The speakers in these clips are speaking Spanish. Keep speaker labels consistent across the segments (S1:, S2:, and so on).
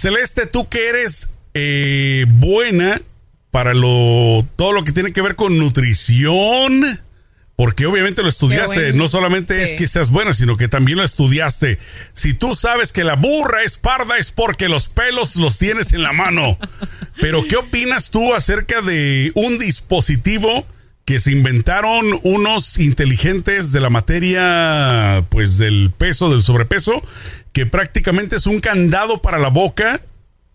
S1: Celeste, tú que eres eh, buena para lo todo lo que tiene que ver con nutrición, porque obviamente lo estudiaste, no solamente es que seas buena, sino que también lo estudiaste. Si tú sabes que la burra es parda es porque los pelos los tienes en la mano. Pero ¿qué opinas tú acerca de un dispositivo que se inventaron unos inteligentes de la materia, pues del peso, del sobrepeso, que prácticamente es un candado para la boca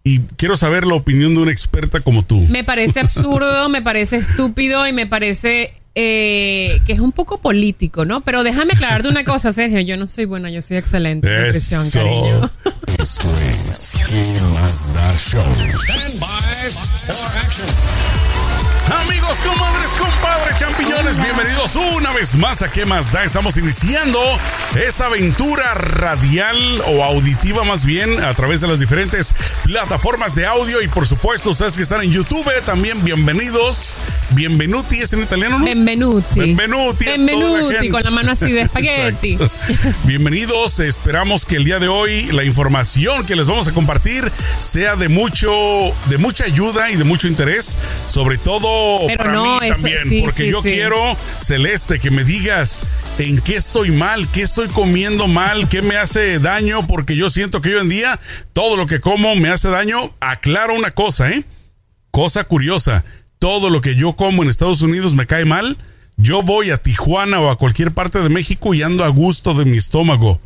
S1: y quiero saber la opinión de una experta como tú.
S2: Me parece absurdo, me parece estúpido y me parece eh, que es un poco político, ¿no? Pero déjame aclararte una cosa, Sergio. Yo no soy buena, yo soy excelente en nutrición, cariño. Esto es más
S1: Show. Stand by for action. Amigos, comadres, compadres, champiñones, bienvenidos una vez más a ¿Qué más da? Estamos iniciando esta aventura radial o auditiva más bien a través de las diferentes plataformas de audio y por supuesto ustedes que están en YouTube también bienvenidos. Bienvenuti es en italiano, ¿no?
S2: Benvenuti.
S1: Benvenuti.
S2: Benvenuti con la mano así de espagueti.
S1: bienvenidos, esperamos que el día de hoy la información que les vamos a compartir sea de mucho de mucha ayuda y de mucho interés, sobre todo para mí también, porque yo quiero, Celeste, que me digas en qué estoy mal, qué estoy comiendo mal, qué me hace daño, porque yo siento que hoy en día todo lo que como me hace daño. Aclaro una cosa, ¿eh? Cosa curiosa, todo lo que yo como en Estados Unidos me cae mal. Yo voy a Tijuana o a cualquier parte de México y ando a gusto de mi estómago.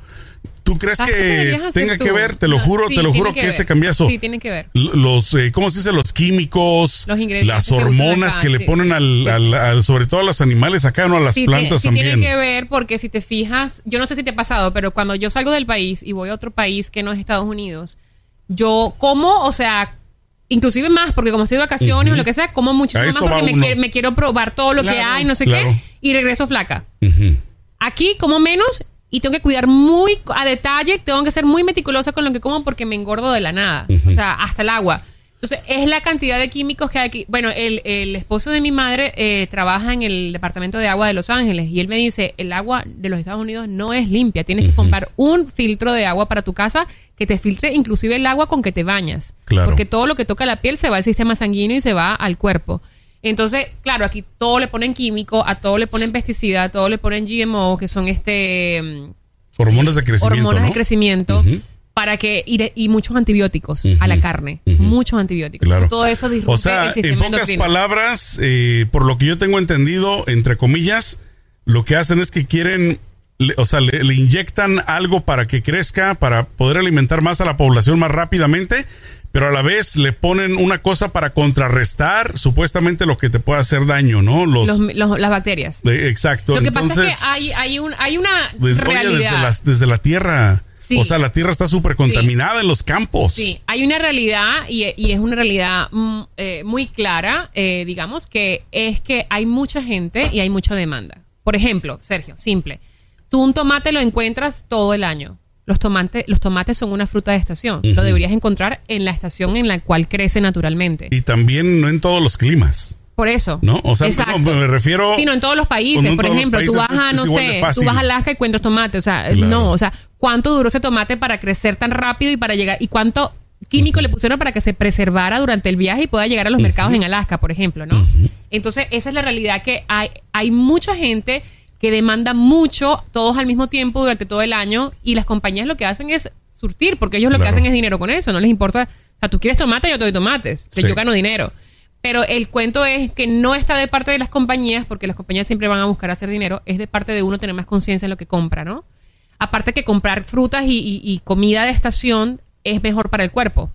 S1: ¿Tú crees que tenga que ver? Te lo juro, te lo juro que, ese cambiazo.
S2: Sí, tiene que ver.
S1: Los, eh, ¿cómo se dice? Los químicos, los las hormonas que, le ponen al, sobre todo a los animales acá, ¿no? A las plantas también.
S2: Tiene que ver porque si te fijas, yo no sé si te ha pasado, pero cuando yo salgo del país y voy a otro país que no es Estados Unidos, yo como, o sea, inclusive más, porque como estoy de vacaciones o lo que sea, como muchísimo más porque me, quiero probar todo lo que hay, no sé qué, y regreso flaca. Aquí como menos y tengo que cuidar muy a detalle, tengo que ser muy meticulosa con lo que como porque me engordo de la nada, o sea, hasta el agua. Entonces, es la cantidad de químicos que hay aquí. Bueno, el, el esposo de mi madre eh, trabaja en el Departamento de Agua de Los Ángeles y él me dice, el agua de los Estados Unidos no es limpia, tienes que comprar un filtro de agua para tu casa que te filtre inclusive el agua con que te bañas. Claro. Porque todo lo que toca la piel se va al sistema sanguíneo y se va al cuerpo. Entonces, claro, aquí todo le ponen químico, a todo le ponen pesticida, a todo le ponen GMO, que son este
S1: mm, hormonas de crecimiento,
S2: hormonas de crecimiento. Para que, y, muchos antibióticos a la carne. Muchos antibióticos. Claro. todo eso
S1: O sea, en pocas palabras, eh, por lo que yo tengo entendido, entre comillas, lo que hacen es que quieren o sea, le, le, inyectan algo para que crezca, para poder alimentar más a la población más rápidamente, pero a la vez le ponen una cosa para contrarrestar supuestamente lo que te puede hacer daño, ¿no?
S2: Los, las bacterias.
S1: exacto.
S2: Lo que pasa es que hay, hay, un, hay una realidad.
S1: desde, la tierra. O sea, la tierra está súper contaminada en los campos.
S2: Sí, hay una realidad y, es una realidad mm, eh, muy clara, eh, digamos, que es que hay mucha gente y hay mucha demanda. Por ejemplo, Sergio, simple. Tú un tomate lo encuentras todo el año los tomates, los tomates son una fruta de estación. Lo deberías encontrar en la estación en la cual crece naturalmente.
S1: Y también no en todos los climas.
S2: Por eso.
S1: ¿No? O sea, me refiero.
S2: Sí, no en todos los países. Por ejemplo, tú vas a, no sé, tú vas a Alaska y encuentras tomate. O sea, no, o sea, ¿cuánto duró ese tomate para crecer tan rápido y para llegar? ¿Y cuánto químico le pusieron para que se preservara durante el viaje y pueda llegar a los mercados en Alaska, por ejemplo, ¿no? Entonces, esa es la realidad que hay, hay mucha gente que demanda mucho, todos al mismo tiempo durante todo el año, y las compañías lo que hacen es surtir, porque ellos lo que hacen es dinero con eso, no les importa, o sea, tú quieres tomate, yo te doy tomates, que yo gano dinero. Pero el cuento es que no está de parte de las compañías, porque las compañías siempre van a buscar hacer dinero, es de parte de uno tener más conciencia en lo que compra, ¿no? Aparte que comprar frutas y comida de estación es mejor para el cuerpo.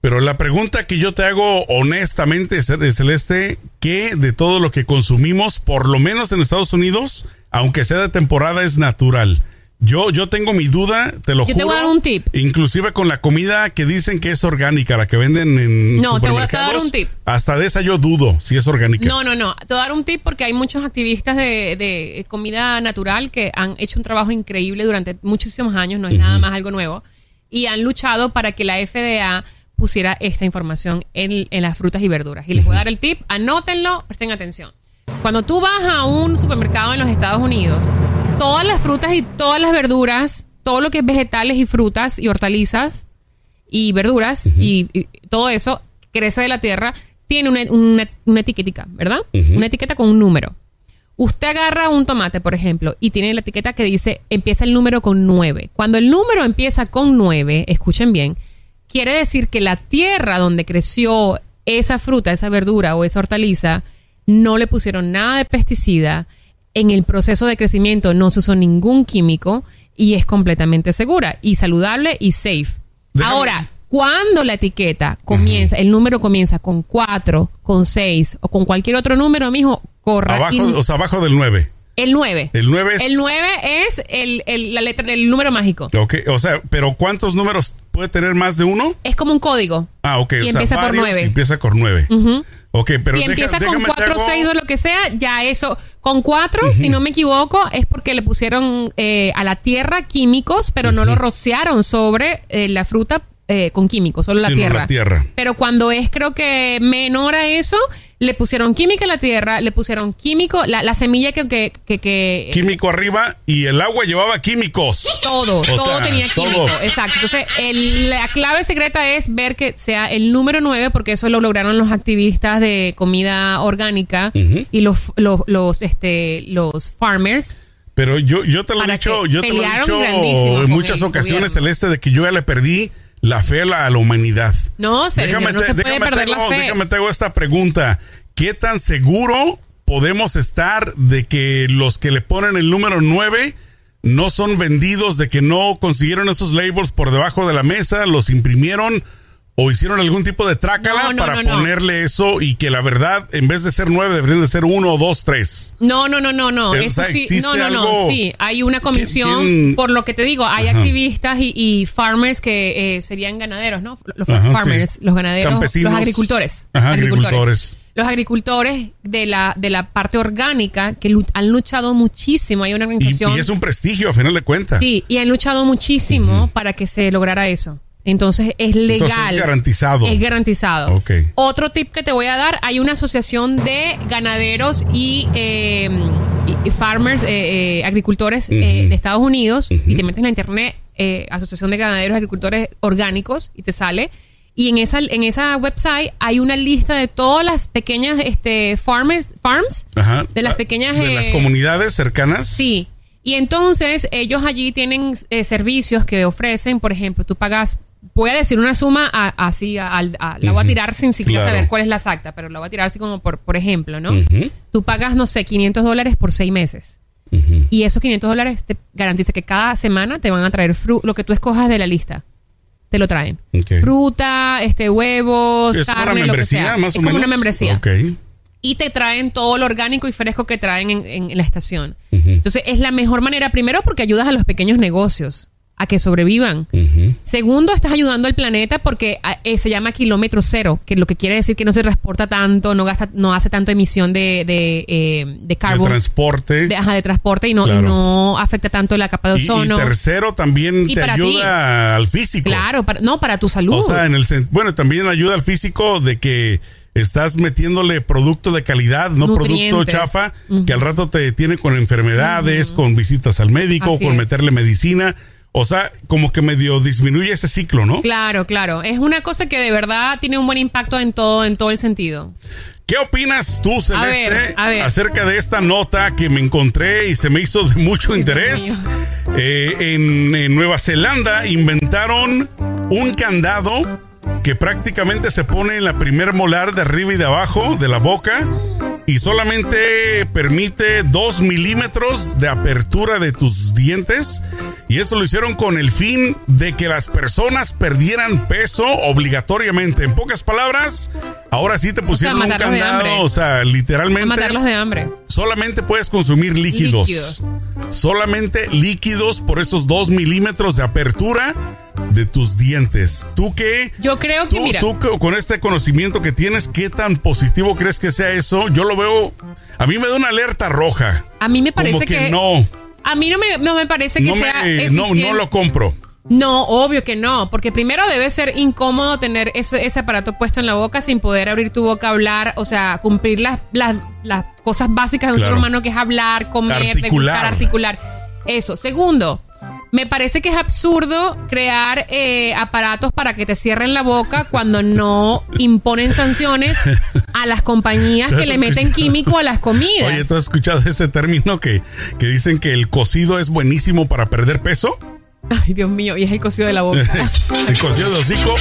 S1: Pero la pregunta que yo te hago honestamente, Celeste, ¿qué de todo lo que consumimos, por lo menos en Estados Unidos, aunque sea de temporada, es natural? Yo, yo tengo mi duda, te lo
S2: yo
S1: juro.
S2: Te voy a dar un tip.
S1: Inclusive con la comida que dicen que es orgánica, la que venden en no, te voy a dar un tip. Hasta de esa yo dudo si es orgánica.
S2: No, no, no. Te voy a dar un tip porque hay muchos activistas de, de comida natural que han hecho un trabajo increíble durante muchísimos años, no es nada más algo nuevo, y han luchado para que la FDA pusiera esta información en, las frutas y verduras. Y les voy a dar el tip, anótenlo, presten atención. Cuando tú vas a un supermercado en los Estados Unidos, todas las frutas y todas las verduras, todo lo que es vegetales y frutas y hortalizas, y verduras y, todo eso crece de la tierra, tiene una, una, etiqueta, ¿verdad? Una etiqueta con un número. Usted agarra un tomate, por ejemplo, y tiene la etiqueta que dice empieza el número con 9. Cuando el número empieza con 9, escuchen bien, quiere decir que la tierra donde creció esa fruta, esa verdura o esa hortaliza, no le pusieron nada de pesticida. En el proceso de crecimiento no se usó ningún químico y es completamente segura y saludable y safe. Ahora, cuando la etiqueta comienza, el número comienza con 4, con 6 o con cualquier otro número, mijo,
S1: Abajo, o sea, abajo del 9.
S2: El 9.
S1: El 9 es.
S2: El 9 es el, la letra, el número mágico.
S1: Ok, o sea, pero ¿cuántos números puede tener más de uno?
S2: Es como un código.
S1: Ah, ok.
S2: Y empieza por 9.
S1: Empieza con 9. Ok, pero
S2: si empieza con 4, 6 o lo que sea, ya eso. Con 4, si no me equivoco, es porque le pusieron eh, a la tierra químicos, pero no lo rociaron sobre eh, la fruta eh, con químicos, solo la, tierra.
S1: la tierra.
S2: Pero cuando es, creo que menor a eso, le pusieron química a la tierra, le pusieron químico, la, semilla que, que, que,
S1: Químico arriba y el agua llevaba químicos.
S2: Todo, todo tenía químico. Exacto. Entonces, la clave secreta es ver que sea el número 9, porque eso lo lograron los activistas de comida orgánica y los, los, los, este, los farmers.
S1: Pero yo, yo te lo he dicho, yo te lo he dicho en muchas ocasiones, Celeste, de que yo ya le perdí la fe a la, humanidad.
S2: No, déjame, no se puede perder la fe.
S1: Déjame te hago esta pregunta. ¿Qué tan seguro podemos estar de que los que le ponen el número 9 no son vendidos, de que no consiguieron esos labels por debajo de la mesa, los imprimieron o hicieron algún tipo de trácala para ponerle eso y que la verdad, en vez de ser nueve, deberían de ser uno, dos, tres.
S2: No, no, no, no, no. Eso sí, no, no, no. Sí, hay una comisión, por lo que te digo, hay activistas y, farmers que eh, serían ganaderos, ¿no? Los farmers, los ganaderos, los agricultores.
S1: Ajá, agricultores.
S2: Los agricultores de la, de la parte orgánica que han luchado muchísimo. Hay una organización.
S1: Y, es un prestigio, a final de cuentas.
S2: Sí, y han luchado muchísimo para que se lograra eso. Entonces es legal.
S1: es garantizado.
S2: Es garantizado.
S1: Okay.
S2: Otro tip que te voy a dar, hay una asociación de ganaderos y, eh, farmers, eh, eh, agricultores de Estados Unidos, y te metes en la internet, Asociación de Ganaderos y Agricultores Orgánicos, y te sale. Y en esa, en esa website hay una lista de todas las pequeñas este, farmers, farms, de las pequeñas...
S1: De las comunidades cercanas.
S2: Sí. Y entonces ellos allí tienen servicios que ofrecen, por ejemplo, tú pagas voy a decir una suma así, la voy a tirar sin siquiera saber cuál es la exacta, pero la voy a tirar así como por, por ejemplo, ¿no? Tú pagas, no sé, 500 dólares por seis meses. Y esos 500 dólares te garantiza que cada semana te van a traer lo que tú escojas de la lista. Te lo traen. Fruta, este, huevos,
S1: es
S2: carne,
S1: una membresía, Más o
S2: es
S1: como
S2: una membresía. Y te traen todo lo orgánico y fresco que traen en, la estación. Entonces, es la mejor manera, primero, porque ayudas a los pequeños negocios a que sobrevivan. Segundo, estás ayudando al planeta porque ah, eh, se llama kilómetro cero, que lo que quiere decir que no se transporta tanto, no gasta, no hace tanto emisión de, de, eh, de carbón.
S1: De transporte.
S2: De, ajá, de transporte y no, no afecta tanto la capa de ozono.
S1: Y, tercero, también te ayuda al físico.
S2: Claro, no, para tu salud.
S1: O sea, en el bueno, también ayuda al físico de que estás metiéndole producto de calidad, no producto chafa, que al rato te tiene con enfermedades, con visitas al médico, con meterle medicina. O sea, como que medio disminuye ese ciclo, ¿no?
S2: Claro, claro. Es una cosa que de verdad tiene un buen impacto en todo, en todo el sentido.
S1: ¿Qué opinas tú, Celeste, acerca de esta nota que me encontré y se me hizo de mucho interés? Eh, en, en Nueva Zelanda inventaron un candado que prácticamente se pone en la primer molar de arriba y de abajo de la boca y solamente permite 2 milímetros de apertura de tus dientes. Y esto lo hicieron con el fin de que las personas perdieran peso obligatoriamente. En pocas palabras, ahora sí te pusieron un candado, o sea, literalmente.
S2: matarlos de hambre.
S1: Solamente puedes consumir líquidos. líquidos. Solamente líquidos por esos 2 milímetros de apertura de tus dientes. ¿Tú qué?
S2: Yo creo que
S1: tú, tú con este conocimiento que tienes, ¿qué tan positivo crees que sea eso? Yo lo veo, a mí me da una alerta roja.
S2: A mí me parece que,
S1: no.
S2: A mí no me, no me parece que sea
S1: no, no lo compro.
S2: No, obvio que no, porque primero debe ser incómodo tener ese, ese, aparato puesto en la boca sin poder abrir tu boca, hablar, o sea, cumplir las, las, las cosas básicas de un ser humano que es hablar, comer, articular. articular. Eso. Segundo, Me parece que es absurdo crear eh, aparatos para que te cierren la boca cuando no imponen sanciones a las compañías que le meten químico a las comidas.
S1: Oye, ¿tú has escuchado ese término que, que dicen que el cocido es buenísimo para perder peso?
S2: Ay, Dios mío, y es el cocido de la boca.
S1: el cocido de hocico.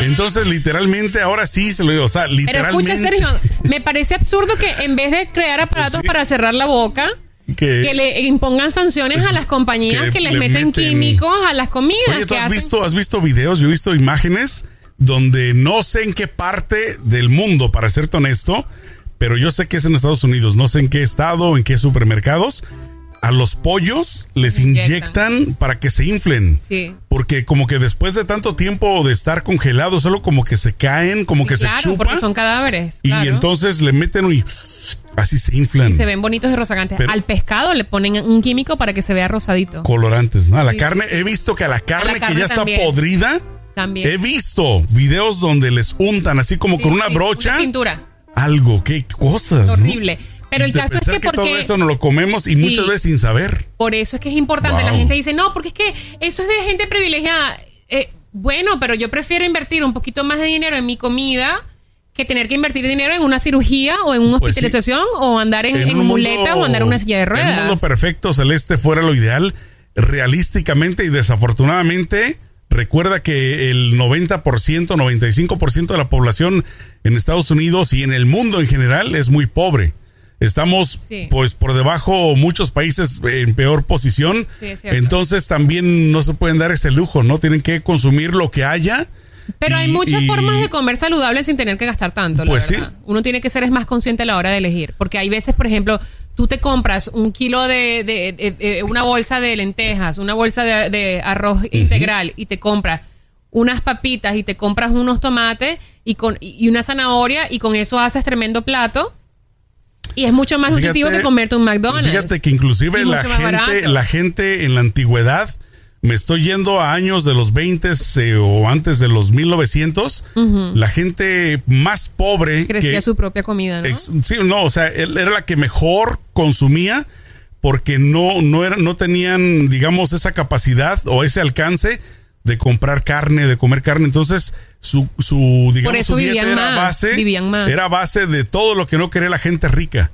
S1: Entonces, literalmente, ahora sí se lo digo. O sea, literalmente.
S2: Pero escucha, Sergio, me parece absurdo que en vez de crear aparatos para cerrar la boca, que, le impongan sanciones a las compañías que, les meten, químicos a las comidas.
S1: Oye, ¿tú has, visto, has visto videos? Yo he visto imágenes donde no sé en qué parte del mundo, para serte honesto, pero yo sé que es en Estados Unidos, no sé en qué estado, en qué supermercados, a los pollos les inyectan. para que se inflen. Sí. Porque como que después de tanto tiempo de estar congelados, solo como que se caen, como que se chupan.
S2: porque son cadáveres.
S1: Y entonces le meten y así se inflan. Y
S2: se ven bonitos y rozagantes. Al pescado le ponen un químico para que se vea rosadito.
S1: Colorantes, ¿no? A la carne, he visto que a la carne, que ya está podrida, también. he visto videos donde les untan así como con una brocha. Una
S2: cintura.
S1: Algo, qué cosas.
S2: Horrible. Pero el caso es que,
S1: porque, todo eso no lo comemos y muchas veces sin saber.
S2: Por eso es que es importante. La gente dice, no, porque es que eso es de gente privilegiada. Eh, bueno, pero yo prefiero invertir un poquito más de dinero en mi comida que tener que invertir dinero en una cirugía o en una pues hospitalización o andar en, en, muleta o andar en una silla de ruedas. En
S1: un mundo perfecto, Celeste, fuera lo ideal, realísticamente y desafortunadamente, recuerda que el 90%, 95% de la población en Estados Unidos y en el mundo en general es muy pobre. Estamos pues por debajo muchos países en peor posición. Entonces también no se pueden dar ese lujo, ¿no? Tienen que consumir lo que haya.
S2: Pero hay muchas formas de comer saludable sin tener que gastar tanto. pues sí. Uno tiene que ser es más consciente a la hora de elegir. Porque hay veces, por ejemplo, tú te compras un kilo de, una bolsa de lentejas, una bolsa de, arroz integral y te compras unas papitas y te compras unos tomates y, con, y una zanahoria y con eso haces tremendo plato y es mucho más nutritivo que comerte un McDonald's.
S1: Fíjate que inclusive la gente, la gente en la antigüedad, me estoy yendo a años de los 20 eh, o antes de los 1900, la gente más pobre...
S2: Crecía su propia comida, ¿no?
S1: sí, no, o sea, era la que mejor consumía porque no, no, era, no tenían, digamos, esa capacidad o ese alcance de comprar carne, de comer carne. Entonces, su, su digamos, su dieta era base, era base de todo lo que no quería la gente rica,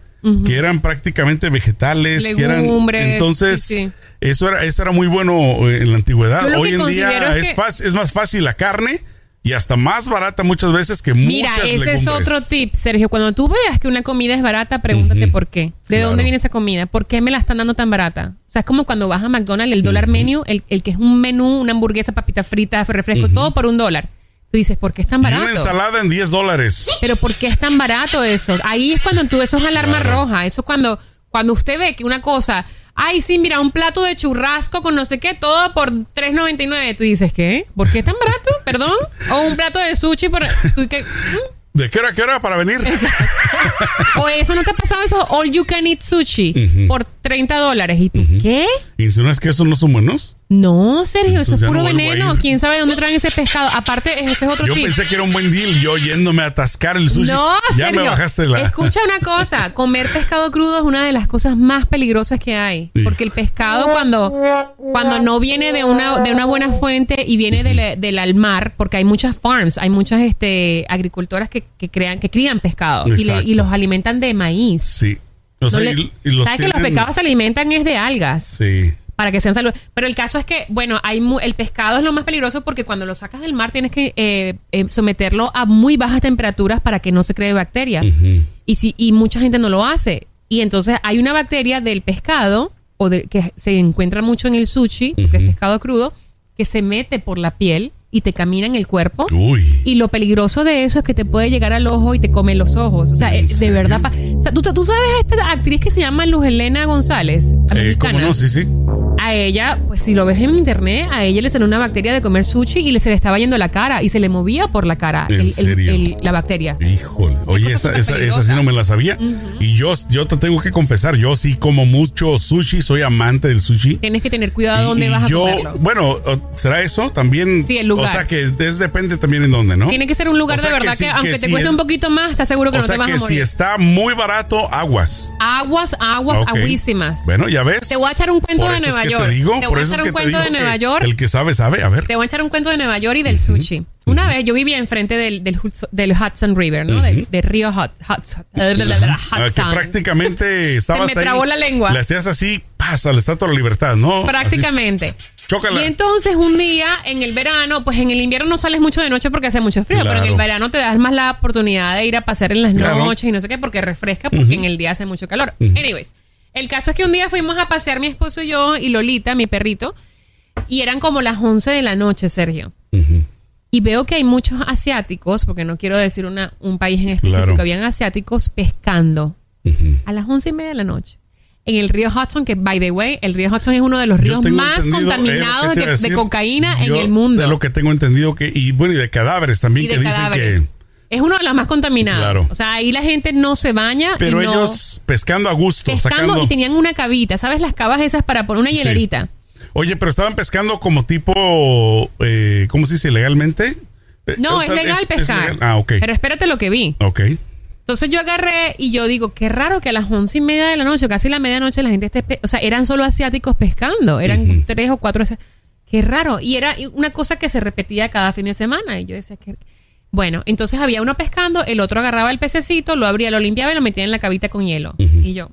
S1: que eran prácticamente vegetales, que eran, entonces eso era, eso era muy bueno en la antigüedad. Hoy en día es, es más fácil la carne y hasta más barata muchas veces que Mira,
S2: muchas ese es otro tip, Sergio. Cuando tú veas que una comida es barata, pregúntate por qué. ¿De dónde viene esa comida? ¿Por qué me la están dando tan barata? O sea, es como cuando vas a McDonald's, el dólar menu, el, que es un menú, una hamburguesa, papita frita, refresco, todo por un dólar. Tú dices, ¿por qué es tan barato?
S1: Y una ensalada en 10 dólares.
S2: Pero ¿por qué es tan barato eso? Ahí es cuando tú, eso es alarma roja. Eso es cuando, cuando usted ve que una cosa ay, sí, mira, un plato de churrasco con no sé qué, todo por $3.99. Tú dices, ¿qué? ¿Por qué es tan barato? ¿Perdón? O un plato de sushi por...
S1: ¿De qué hora, qué hora para venir?
S2: o eso, ¿no te ha pasado eso? All you can eat sushi por 30 dólares. ¿Y tú qué?
S1: ¿Y si no es que esos no son buenos?
S2: No, Sergio, eso es puro veneno. ¿Quién sabe dónde traen ese pescado? Aparte, este es otro
S1: Yo pensé que era un buen deal, yo yéndome a atascar el sushi. No, ya me bajaste la.
S2: Escucha una cosa, comer pescado crudo es una de las cosas más peligrosas que hay, porque el pescado cuando cuando no viene de una de una buena fuente y viene del mar, porque hay muchas farms, hay muchas este agricultoras que, crean que crían pescado y, los alimentan de maíz.
S1: Sí.
S2: ¿Sabes que los pescados se alimentan es de algas?
S1: Sí
S2: para que sean saludables. Pero el caso es que, bueno, hay el pescado es lo más peligroso porque cuando lo sacas del mar tienes que eh, eh, someterlo a muy bajas temperaturas para que no se cree bacteria. y, si, y mucha gente no lo hace. Y entonces hay una bacteria del pescado, o de, que se encuentra mucho en el sushi, que es pescado crudo, que se mete por la piel y te camina en el cuerpo. Y lo peligroso de eso es que te puede llegar al ojo y te come los ojos. O sea, eh, de verdad. O sea, ¿tú, ¿tú, sabes esta actriz que se llama Luz Helena González?
S1: Eh, ¿Cómo no? Sí, sí.
S2: A ella, pues si lo ves en internet, a ella le salió una bacteria de comer sushi y le se le estaba yendo la cara y se le movía por la cara
S1: ¿En
S2: la bacteria.
S1: Híjole. Oye, esa, esa, esa, sí no me la sabía. Y yo, yo te tengo que confesar, yo sí como mucho sushi, soy amante del sushi.
S2: Tienes que tener cuidado dónde vas a yo,
S1: Bueno, ¿será eso? También.
S2: Sí, el lugar.
S1: O sea que es, depende también en dónde, ¿no?
S2: Tiene que ser un lugar de verdad que, aunque te cueste un poquito más, estás seguro que no te vas a morir.
S1: si está muy barato, aguas.
S2: Aguas, aguas, aguísimas.
S1: Bueno, ya ves.
S2: Te voy a echar un cuento de Nueva York. Te, digo,
S1: te voy a echar un cuento de Nueva York. El que sabe, sabe. A ver.
S2: Te voy a echar un cuento de Nueva York y del sushi. Una vez yo vivía enfrente del, del, del Hudson River, ¿no? del, río Hudson.
S1: Que prácticamente estabas
S2: Se me trabó la lengua.
S1: Le hacías así, pasa, la estatua de la libertad, ¿no?
S2: Prácticamente. Chócala. Y entonces un día en el verano, pues en el invierno no sales mucho de noche porque hace mucho frío, pero en el verano te das más la oportunidad de ir a pasear en las noches y no sé qué, porque refresca, porque en el día hace mucho calor. Anyways, el caso es que un día fuimos a pasear mi esposo y yo y Lolita, mi perrito, y eran como las 11 de la noche, Sergio. Y veo que hay muchos asiáticos, porque no quiero decir una, un país en específico, habían asiáticos pescando a las once y media de la noche. En el río Hudson, que by the way, el río Hudson es uno de los ríos más contaminados de, cocaína en el mundo.
S1: De lo que tengo entendido que, y bueno, y de cadáveres también que dicen que
S2: es uno de los más contaminados. O sea, ahí la gente no se baña.
S1: Pero ellos pescando a gusto.
S2: Pescando y tenían una cavita. ¿Sabes las cavas esas para poner una hielerita?
S1: Oye, pero estaban pescando como tipo, eh, ¿cómo se dice? ¿Legalmente?
S2: Eh, no, es legal pescar. ah, ok. Pero espérate lo que vi.
S1: Ok.
S2: Entonces yo agarré y yo digo, qué raro que a las once y media de la noche, casi la medianoche, la gente esté... O sea, eran solo asiáticos pescando. Eran tres o cuatro... Qué raro. Y era una cosa que se repetía cada fin de semana. Y yo decía, que... Bueno, entonces había uno pescando, el otro agarraba el pececito, lo abría, lo limpiaba y lo metía en la cabita con hielo. Y yo,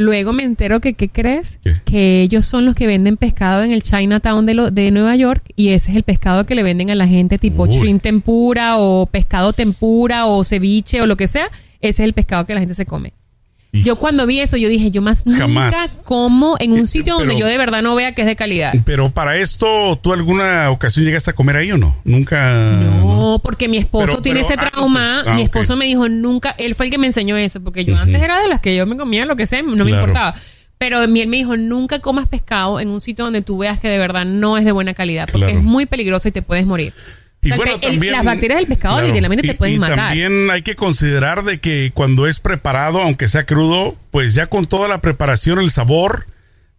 S2: Luego me entero que, ¿qué crees? Que ellos son los que venden pescado en el Chinatown de, lo, de Nueva York y ese es el pescado que le venden a la gente tipo shrimp tempura o pescado tempura o ceviche o lo que sea. Ese es el pescado que la gente se come. Yo cuando vi eso, yo dije, yo más nunca como en un sitio donde yo de verdad no vea que es de calidad.
S1: Pero para esto, ¿tú alguna ocasión llegaste a comer ahí o no? Nunca.
S2: No, porque mi esposo tiene ese trauma. Ah, mi esposo me dijo, nunca, él fue el que me enseñó eso, porque yo antes era de las que yo me comía lo que sea, no me importaba. Pero él me dijo, nunca comas pescado en un sitio donde tú veas que de verdad no es de buena calidad, porque es muy peligroso y te puedes morir. Y bueno, también, las bacterias del pescado literalmente te pueden y matar.
S1: También hay que considerar de que cuando es preparado, aunque sea crudo, pues ya con toda la preparación, el sabor,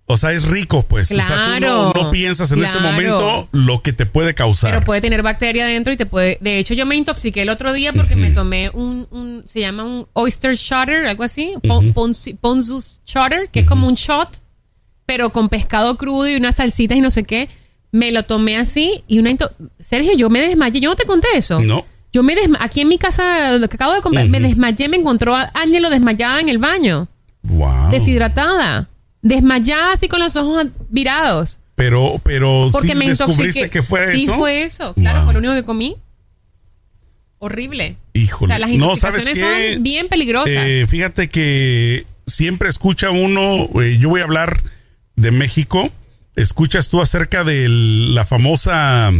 S1: o sea, es rico, pues. o sea, tú no, piensas en ese momento lo que te puede causar.
S2: Pero puede tener bacteria dentro y te puede. De hecho, yo me intoxiqué el otro día porque me tomé un, Se llama un oyster shotter, algo así. Ponzus shotter, que es como un shot, pero con pescado crudo y unas salsitas y no sé qué me lo tomé así y una... Sergio, yo me desmayé. Yo no te conté eso.
S1: No.
S2: Yo me desmayé. Aquí en mi casa, lo que acabo de comprar, me desmayé. Me encontró a Ángelo desmayada en el baño.
S1: Wow.
S2: Deshidratada. Desmayada así con los ojos virados.
S1: Pero, pero Porque me descubriste que fue
S2: eso. Sí, fue eso. Claro, fue lo único que comí. Horrible.
S1: Híjole. O sea,
S2: las intoxicaciones son bien peligrosas.
S1: Eh, fíjate que siempre escucha uno, eh, yo voy a hablar de México escuchas tú acerca de la famosa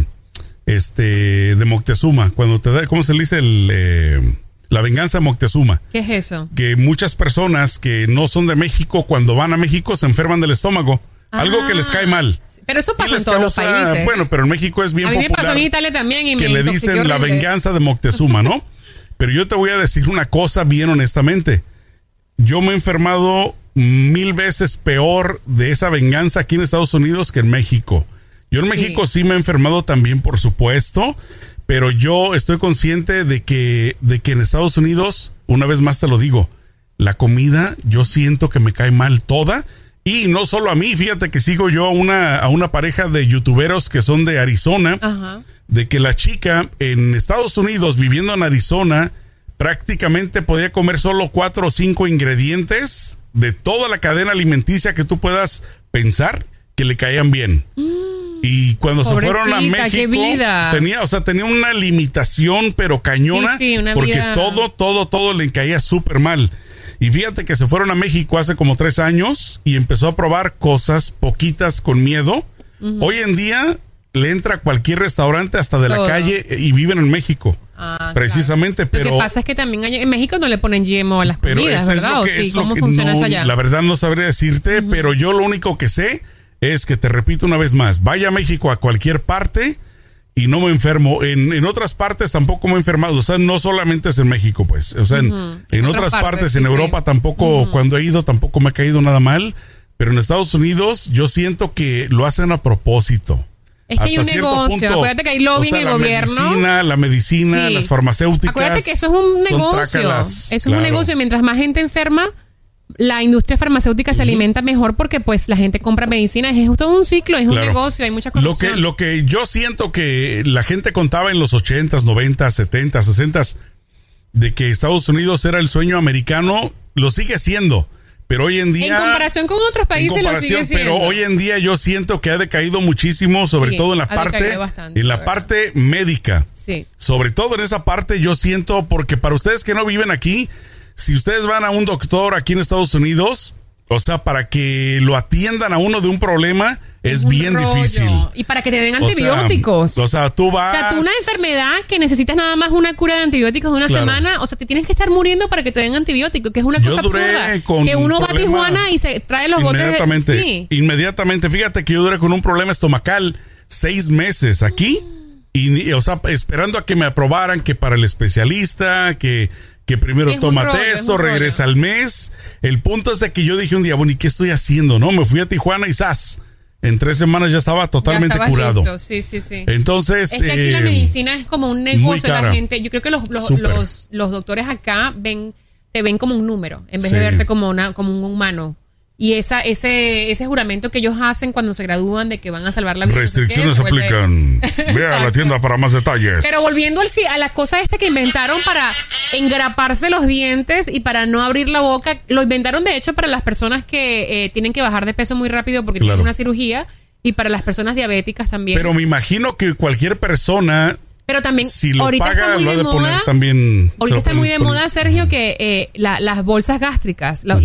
S1: este de Moctezuma cuando te da cómo se le dice el eh, la venganza de Moctezuma.
S2: ¿Qué es eso?
S1: Que muchas personas que no son de México cuando van a México se enferman del estómago. algo que les cae mal.
S2: Pero eso pasa en todos los países.
S1: Bueno, pero en México es bien a mí me pasó
S2: en Italia también y
S1: que le dicen la venganza de Moctezuma, ¿no? pero yo te voy a decir una cosa bien honestamente. Yo me he enfermado mil veces peor de esa venganza aquí en Estados Unidos que en México. Yo en México sí me he enfermado también, por supuesto, pero yo estoy consciente de que, de que en Estados Unidos, una vez más te lo digo, la comida yo siento que me cae mal toda. Y no solo a mí, fíjate que sigo yo a una, a una pareja de youtuberos que son de Arizona, de que la chica en Estados Unidos, viviendo en Arizona, prácticamente podía comer solo cuatro o cinco ingredientes de toda la cadena alimenticia que tú puedas pensar que le caían bien. Mm. y cuando se fueron a México, tenía, o sea, tenía una limitación, pero cañona, porque todo, todo, todo le caía súper mal. Y fíjate que se fueron a México hace como tres años y empezó a probar cosas poquitas con miedo. Hoy en día le entra a cualquier restaurante hasta de la calle y viven en México. Ah, precisamente, pero. Lo
S2: que pasa es que también en México no le ponen GMO a las comidas, ¿verdad? ¿Cómo funciona eso allá?
S1: La verdad no sabría decirte, pero yo lo único que sé es que te repito una vez más, vaya a México a cualquier parte y no me enfermo. En, en, otras partes tampoco me he enfermado. O sea, no solamente es en México, pues. O sea, en, otras partes, en Europa tampoco, cuando he ido, tampoco me ha caído nada mal. Pero en Estados Unidos yo siento que lo hacen a propósito.
S2: Es que hay un negocio. Acuérdate que hay lobby en el gobierno.
S1: Medicina, la medicina, las farmacéuticas.
S2: Acuérdate que eso es un negocio. eso es un negocio. Mientras más gente enferma, la industria farmacéutica se alimenta mejor porque pues la gente compra medicina. Es justo un ciclo, es un negocio, hay mucha corrupción.
S1: Lo que, lo que yo siento que la gente contaba en los 80s, 90 70 60s de que Estados Unidos era el sueño americano, lo sigue siendo. Pero hoy en día.
S2: En comparación con otros países lo sigue siendo.
S1: Pero hoy en día yo siento que ha decaído muchísimo, sobre todo en la parte. en la parte médica.
S2: Sí.
S1: Sobre todo en esa parte yo siento, porque para ustedes que no viven aquí, si ustedes van a un doctor aquí en Estados Unidos, o sea, para que lo atiendan a uno de un problema es, bien difícil.
S2: Y para que te den antibióticos.
S1: O sea, tú vas.
S2: O sea, tú una enfermedad que necesitas nada más una cura de antibióticos de una semana, o sea, te tienes que estar muriendo para que te den antibióticos, que es una cosa absurda. que uno va a Tijuana y se trae los botes.
S1: Inmediatamente. Inmediatamente. Fíjate que yo duré con un problema estomacal seis meses aquí. Y, o sea, esperando a que me aprobaran que para el especialista, que que primero tómate esto, regresa al mes. El punto es de que yo dije un día, bueno, ¿y qué estoy haciendo? No, me fui a Tijuana y ¡zas! En tres semanas ya estaba totalmente curado.
S2: Sí, sí, sí.
S1: Entonces.
S2: Es que aquí la eh, medicina es como un negocio. La gente, yo creo que los, los, los, doctores acá ven, te ven como un número, en vez de verte como, una, como un humano. Y esa, ese, ese juramento que ellos hacen cuando se gradúan de que van a salvar la vida.
S1: Restricciones aplican. Ve a la tienda para más detalles.
S2: Pero volviendo al, a la cosa esta que inventaron para engraparse los dientes y para no abrir la boca, lo inventaron de hecho para las personas que eh, tienen que bajar de peso muy rápido porque tienen una cirugía y para las personas diabéticas también.
S1: Pero me imagino que cualquier persona
S2: pero también,
S1: si lo ahorita paga, está muy de, moda, también.
S2: Ahorita está muy de moda, Sergio, que eh, las bolsas gástricas, las,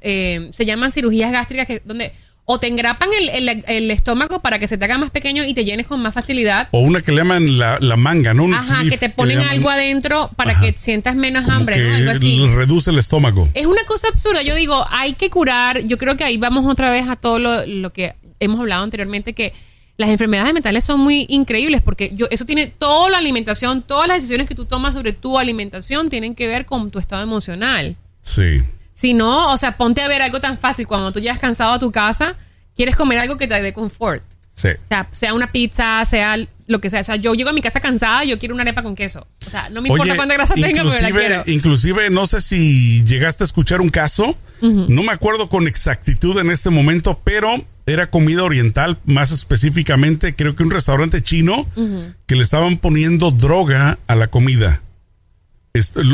S2: eh, se llaman cirugías gástricas, que donde o te engrapan el, estómago para que se te haga más pequeño y te llenes con más facilidad.
S1: O una que le llaman la, manga, ¿no?
S2: Ajá, que te ponen algo adentro para que sientas menos hambre, ¿no? Algo así.
S1: Reduce el estómago.
S2: Es una cosa absurda. Yo digo, hay que curar. Yo creo que ahí vamos otra vez a todo lo, lo que hemos hablado anteriormente, que las enfermedades mentales son muy increíbles porque yo, eso tiene toda la alimentación, todas las decisiones que tú tomas sobre tu alimentación tienen que ver con tu estado emocional.
S1: Sí.
S2: Si no, o sea, ponte a ver algo tan fácil. Cuando tú llegas cansado a tu casa, quieres comer algo que te dé confort.
S1: Sí.
S2: O sea, sea una pizza, sea lo que sea. O sea, yo llego a mi casa cansada, yo quiero una arepa con queso. O sea, no me importa cuánta grasa tenga, pero la quiero.
S1: Inclusive, no sé si llegaste a escuchar un caso, no me acuerdo con exactitud en este momento, pero era comida oriental, más específicamente creo que un restaurante chino que le estaban poniendo droga a la comida.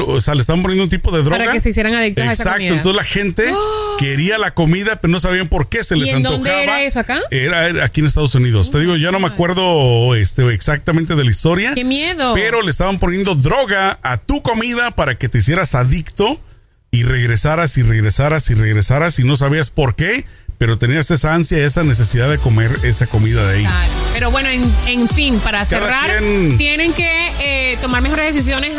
S1: o sea, le estaban poniendo un tipo de droga.
S2: Para que se hicieran adictos
S1: Exacto,
S2: a esa comida.
S1: entonces la gente quería la comida, pero no sabían por qué se les
S2: ¿Y
S1: en
S2: dónde era eso acá?
S1: Era, aquí en Estados Unidos. Te digo, ya no me acuerdo este, exactamente de la historia.
S2: ¡Qué miedo!
S1: Pero le estaban poniendo droga a tu comida para que te hicieras adicto y regresaras y regresaras y regresaras y no sabías por qué pero tenías esa ansia, esa necesidad de comer esa comida de ahí.
S2: Pero bueno, en, fin, para cerrar, tienen que eh, tomar mejores decisiones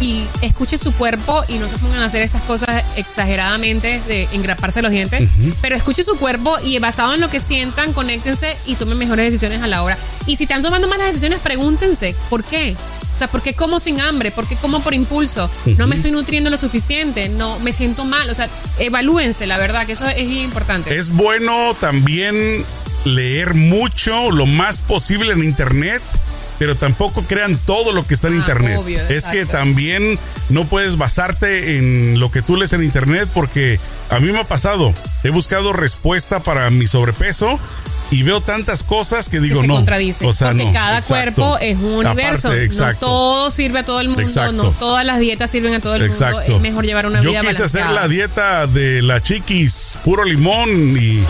S2: y, y, escuchen su cuerpo y no se pongan a hacer estas cosas exageradamente de engraparse los dientes, pero escuchen su cuerpo y basado en lo que sientan, conéctense y tomen mejores decisiones a la hora. Y si están tomando malas decisiones, pregúntense, ¿por qué? O sea, ¿por qué como sin hambre? ¿Por qué como por impulso? No me estoy nutriendo lo suficiente, no me siento mal. O sea, evalúense, la verdad, que eso es importante.
S1: Es bueno también leer mucho, lo más posible en internet pero tampoco crean todo lo que está en ah, internet. es que también no puedes basarte en lo que tú lees en internet porque a mí me ha pasado. He buscado respuesta para mi sobrepeso y veo tantas cosas que digo no.
S2: O sea, porque cada cuerpo es un universo. no todo sirve a todo el mundo, no todas las dietas sirven a todo el mundo. Es mejor llevar una vida
S1: Yo quise hacer la dieta de la chiquis, puro limón y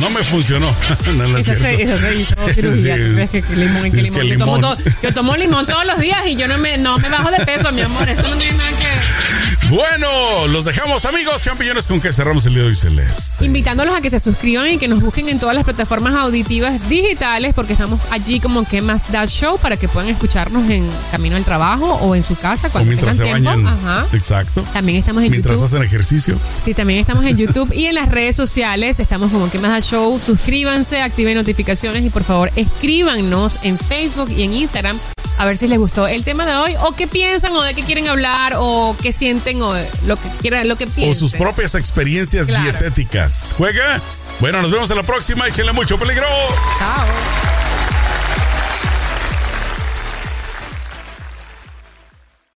S1: no me funcionó.
S2: no, eso, se, eso, se, hizo cirugía. que, limón, que limón. Yo, tomo yo, tomo limón todos los días y yo no me, no me bajo de peso, mi amor. Eso no tiene nada que
S1: Bueno, los dejamos amigos champiñones con que cerramos el día de hoy celeste.
S2: Invitándolos a que se suscriban y que nos busquen en todas las plataformas auditivas digitales porque estamos allí como que más da show para que puedan escucharnos en camino al trabajo o en su casa cuando
S1: o mientras
S2: tengan
S1: se
S2: tiempo.
S1: bañan.
S2: Ajá.
S1: Exacto.
S2: También estamos en
S1: Mientras
S2: YouTube.
S1: hacen ejercicio.
S2: Sí, también estamos en YouTube y en las redes sociales. Estamos como que más da show. Suscríbanse, activen notificaciones y por favor escríbanos en Facebook y en Instagram a ver si les gustó el tema de hoy o qué piensan o de qué quieren hablar o qué sienten o lo que quieran, lo que piensen.
S1: O sus propias experiencias
S2: Claro.
S1: dietéticas. ¿Juega? Bueno, nos vemos en la próxima. Échenle mucho peligro.
S2: Chao.